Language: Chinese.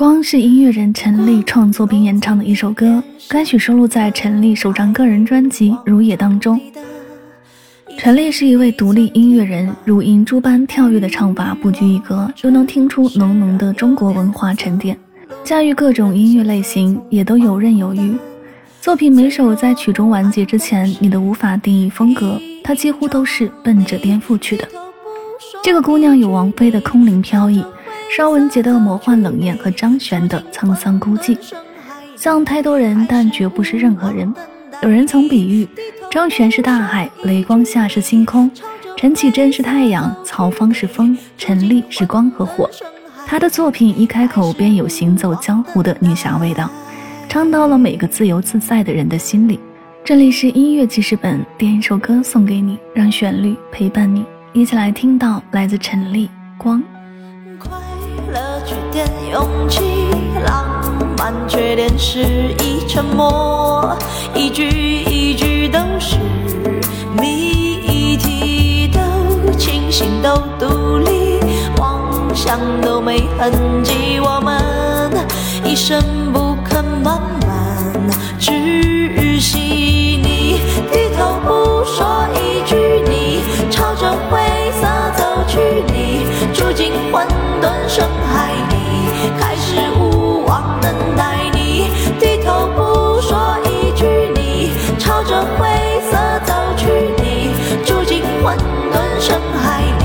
光是音乐人陈粒创作并演唱的一首歌，该曲收录在陈粒首张个人专辑《如也》当中。陈粒是一位独立音乐人，如银珠般跳跃的唱法不拘一格，又能听出浓浓的中国文化沉淀，驾驭各种音乐类型也都游刃有余。作品每首在曲中完结之前，你都无法定义风格，它几乎都是奔着颠覆去的。这个姑娘有王菲的空灵飘逸。邵文杰的魔幻冷艳和张悬的沧桑孤寂，像太多人，但绝不是任何人。有人曾比喻，张悬是大海，雷光下是星空，陈绮贞是太阳，曹芳是风，陈粒是光和火。她的作品一开口便有行走江湖的女侠味道，唱到了每个自由自在的人的心里。这里是音乐记事本，点一首歌送给你，让旋律陪伴你，一起来听到来自陈粒《光》。缺点勇气浪漫缺点诗意沉默一句一句都是谜题都清醒都独立妄想都没痕迹我们一生不肯慢慢窒息你低头不说一句你朝着灰色走去。混沌深海你开始无望等待你低头不说一句你朝着灰色走去你住进混沌深海